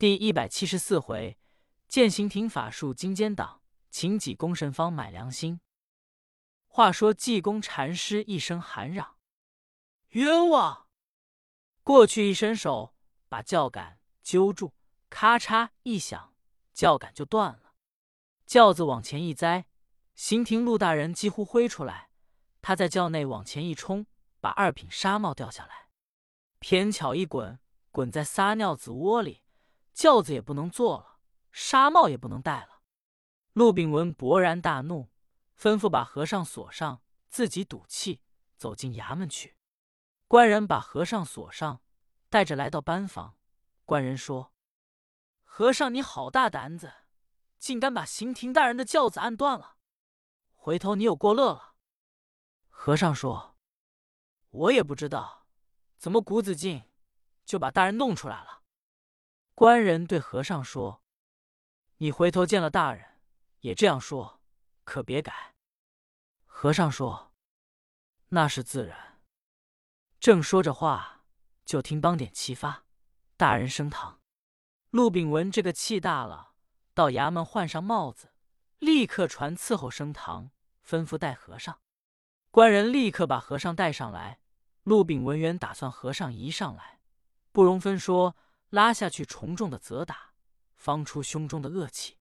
第一百七十四回，见行庭法术金坚党，请济公神方买良心。话说济公禅师一声喊嚷：“冤枉！”过去一伸手，把轿杆揪住，咔嚓一响，轿杆就断了。轿子往前一栽，刑庭陆大人几乎挥出来。他在轿内往前一冲，把二品纱帽掉下来，偏巧一滚，滚在撒尿子窝里，轿子也不能坐了，纱帽也不能戴了。陆炳文勃然大怒，吩咐把和尚锁上，自己赌气走进衙门去。官人把和尚锁上，带着来到班房。官人说：“和尚，你好大胆子，竟敢把刑庭大人的轿子按断了！回头你有过乐了。”和尚说：“我也不知道，怎么谷子进就把大人弄出来了。”官人对和尚说：“你回头见了大人，也这样说，可别改。”和尚说：“那是自然。”正说着话，就听梆点齐发，大人升堂。陆炳文这个气大了，到衙门换上帽子，立刻传伺候升堂，吩咐带和尚。官人立刻把和尚带上来。陆炳文原打算和尚一上来，不容分说拉下去，重重的责打，方出胸中的恶气。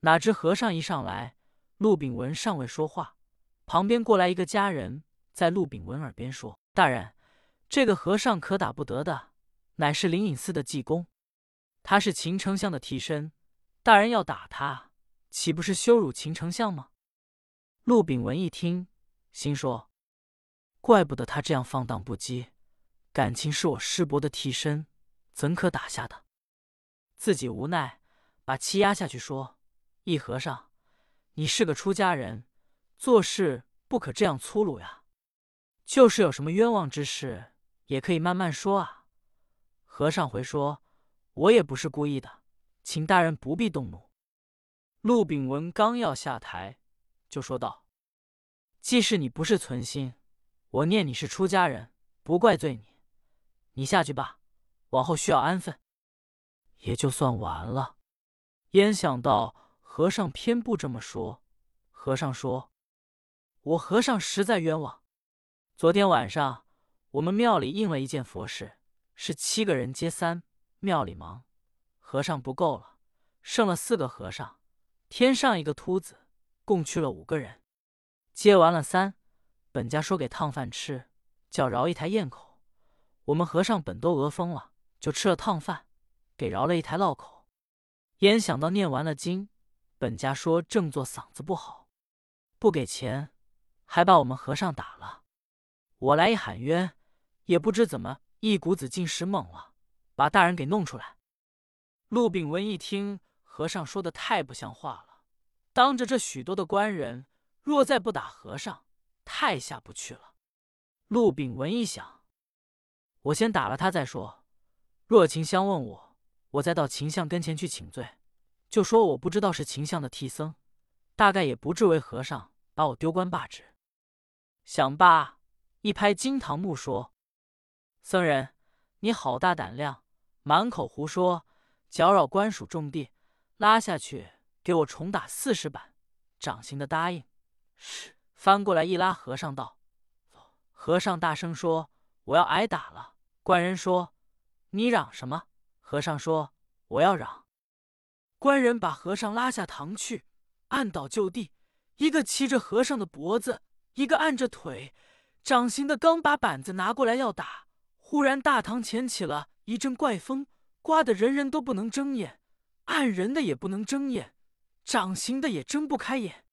哪知和尚一上来，陆炳文尚未说话，旁边过来一个家人，在陆炳文耳边说：“大人。”这个和尚可打不得的，乃是灵隐寺的济公，他是秦丞相的替身，大人要打他，岂不是羞辱秦丞相吗？陆炳文一听，心说：怪不得他这样放荡不羁，感情是我师伯的替身，怎可打下的？自己无奈，把气压下去，说：“一和尚，你是个出家人，做事不可这样粗鲁呀。就是有什么冤枉之事。”也可以慢慢说啊。和尚回说：“我也不是故意的，请大人不必动怒。”陆炳文刚要下台，就说道：“既是你不是存心，我念你是出家人，不怪罪你。你下去吧，往后需要安分，也就算完了。”焉想到和尚偏不这么说。和尚说：“我和尚实在冤枉。昨天晚上。”我们庙里应了一件佛事，是七个人接三，庙里忙，和尚不够了，剩了四个和尚，添上一个秃子，共去了五个人。接完了三，本家说给烫饭吃，叫饶一台咽口。我们和尚本都饿疯了，就吃了烫饭，给饶了一台烙口。焉想到念完了经，本家说正做嗓子不好，不给钱，还把我们和尚打了。我来一喊冤。也不知怎么一股子劲使猛了，把大人给弄出来。陆炳文一听和尚说的太不像话了，当着这许多的官人，若再不打和尚，太下不去了。陆炳文一想，我先打了他再说。若秦相问我，我再到秦相跟前去请罪，就说我不知道是秦相的替僧，大概也不至为和尚把我丢官罢职。想罢，一拍金堂木说。僧人，你好大胆量，满口胡说，搅扰官署重地，拉下去给我重打四十板。掌刑的答应。是。翻过来一拉和尚道：“和尚大声说：“我要挨打了。”官人说：“你嚷什么？”和尚说：“我要嚷。”官人把和尚拉下堂去，按倒就地，一个骑着和尚的脖子，一个按着腿。掌刑的刚把板子拿过来要打。忽然，大堂前起了一阵怪风，刮得人人都不能睁眼，按人的也不能睁眼，掌刑的也睁不开眼。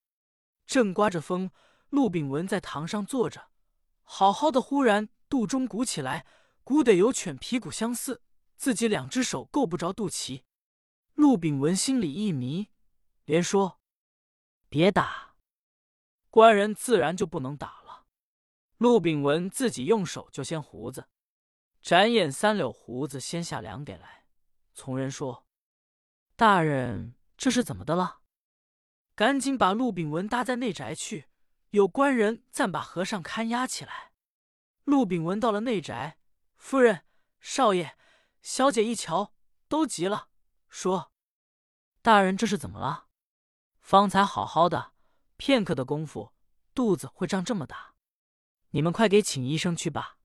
正刮着风，陆炳文在堂上坐着，好好的，忽然肚中鼓起来，鼓得有犬皮骨相似，自己两只手够不着肚脐。陆炳文心里一迷，连说：“别打！”官人自然就不能打了。陆炳文自己用手就掀胡子。展眼三绺胡子，掀下两给来。从人说：“大人，这是怎么的了？”赶紧把陆炳文搭在内宅去。有官人暂把和尚看押起来。陆炳文到了内宅，夫人、少爷、小姐一瞧，都急了，说：“大人这是怎么了？方才好好的，片刻的功夫，肚子会胀这么大？你们快给请医生去吧。”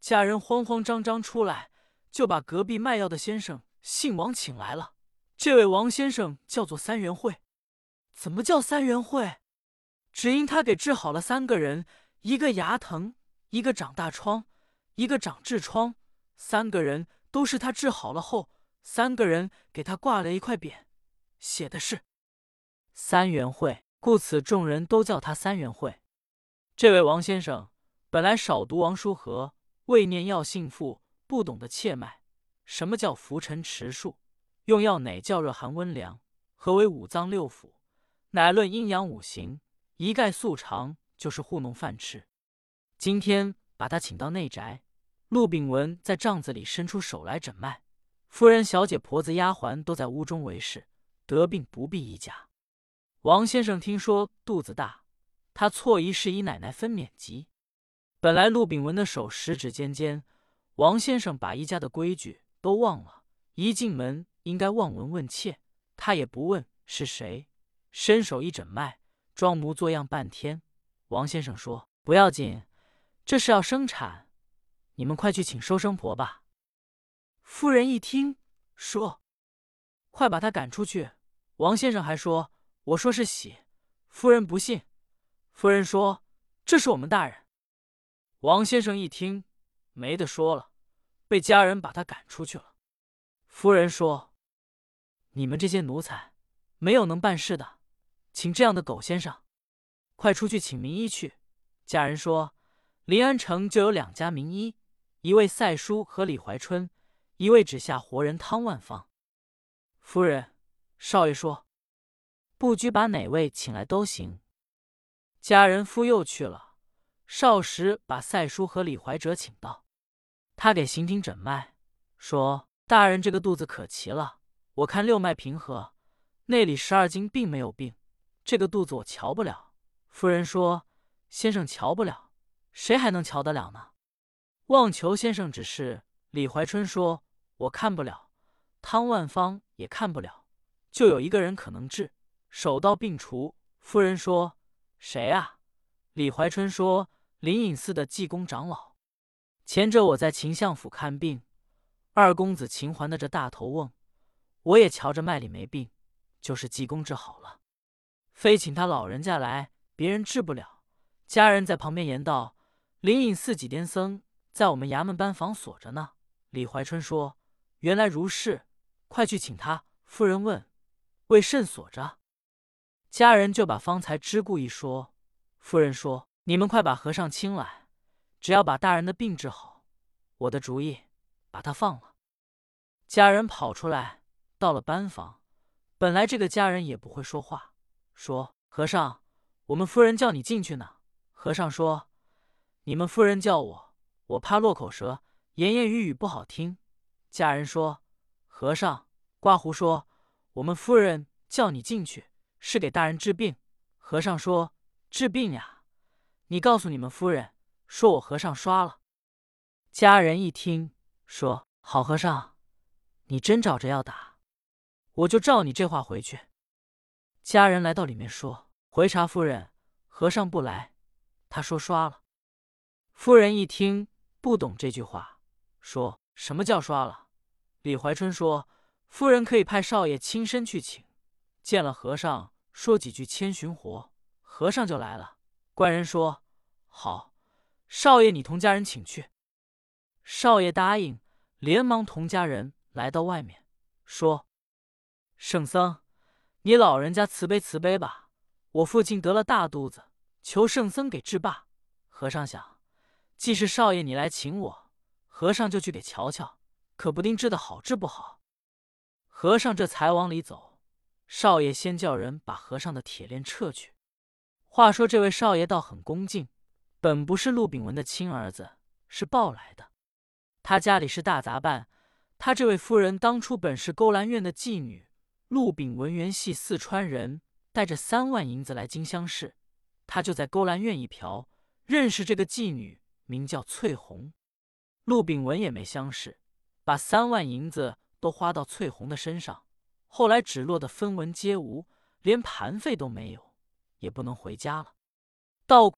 家人慌慌张张出来，就把隔壁卖药的先生姓王请来了。这位王先生叫做三元会。怎么叫三元会？只因他给治好了三个人，一个牙疼，一个长大疮，一个长痔疮，三个人都是他治好了后，三个人给他挂了一块匾，写的是“三元会”，故此众人都叫他三元会。这位王先生本来少读王书和，未念药性赋，不懂得切脉。什么叫浮沉池数？用药哪叫热寒温凉？何为五脏六腑？乃论阴阳五行，一概素常，就是糊弄饭吃。今天把他请到内宅，陆炳文在帐子里伸出手来诊脉。夫人、小姐、婆子、丫鬟都在屋中为事，得病不必一家。王先生听说肚子大，他错疑是姨奶奶分娩急。本来陆炳文的手十指尖尖，王先生把一家的规矩都忘了。一进门应该望闻问切，他也不问是谁。伸手一诊脉，装模作样半天。王先生说：“不要紧，这是要生产，你们快去请收生婆吧。”夫人一听，说：“快把他赶出去。”王先生还说：“我说是喜。”夫人不信。夫人说：“这是我们大人。”王先生一听，没得说了，被家人把他赶出去了。夫人说：“你们这些奴才，没有能办事的。”请这样的狗先生，快出去请名医去。家人说，临安城就有两家名医，一位赛叔和李怀春，一位只下活人汤万方。夫人，少爷说，不拘把哪位请来都行。家人夫又去了，少时把赛叔和李怀哲请到，他给刑庭诊脉，说大人这个肚子可奇了，我看六脉平和，内里十二经并没有病。这个肚子我瞧不了。夫人说：“先生瞧不了，谁还能瞧得了呢？”望求先生指示。李怀春说：“我看不了。”汤万方也看不了。就有一个人可能治，手到病除。夫人说：“谁啊？”李怀春说：“灵隐寺的济公长老。前者我在秦相府看病，二公子秦环的这大头瓮，我也瞧着脉里没病，就是济公治好了。”非请他老人家来，别人治不了。家人在旁边言道：“灵隐寺几癫僧在我们衙门班房锁着呢。”李怀春说：“原来如是，快去请他。”夫人问：“为甚锁着？”家人就把方才之故一说。夫人说：“你们快把和尚请来，只要把大人的病治好，我的主意把他放了。”家人跑出来，到了班房。本来这个家人也不会说话。说：“和尚，我们夫人叫你进去呢。”和尚说：“你们夫人叫我，我怕落口舌，言言语语不好听。”家人说：“和尚，刮胡说，我们夫人叫你进去，是给大人治病。”和尚说：“治病呀，你告诉你们夫人，说我和尚刷了。”家人一听，说：“好和尚，你真找着要打，我就照你这话回去。”家人来到里面说：“回查夫人，和尚不来。”他说：“刷了。”夫人一听不懂这句话，说什么叫刷了？李怀春说：“夫人可以派少爷亲身去请，见了和尚说几句千寻活，和尚就来了。”官人说：“好，少爷你同家人请去。”少爷答应，连忙同家人来到外面，说：“圣僧。”你老人家慈悲慈悲吧！我父亲得了大肚子，求圣僧给治罢。和尚想，既是少爷你来请我，和尚就去给瞧瞧，可不定治的好治不好。和尚这才往里走，少爷先叫人把和尚的铁链撤去。话说这位少爷倒很恭敬，本不是陆炳文的亲儿子，是抱来的。他家里是大杂办，他这位夫人当初本是勾栏院的妓女。陆炳文原系四川人，带着三万银子来金乡市，他就在勾栏院一嫖，认识这个妓女，名叫翠红。陆炳文也没相识，把三万银子都花到翠红的身上，后来只落得分文皆无，连盘费都没有，也不能回家了。道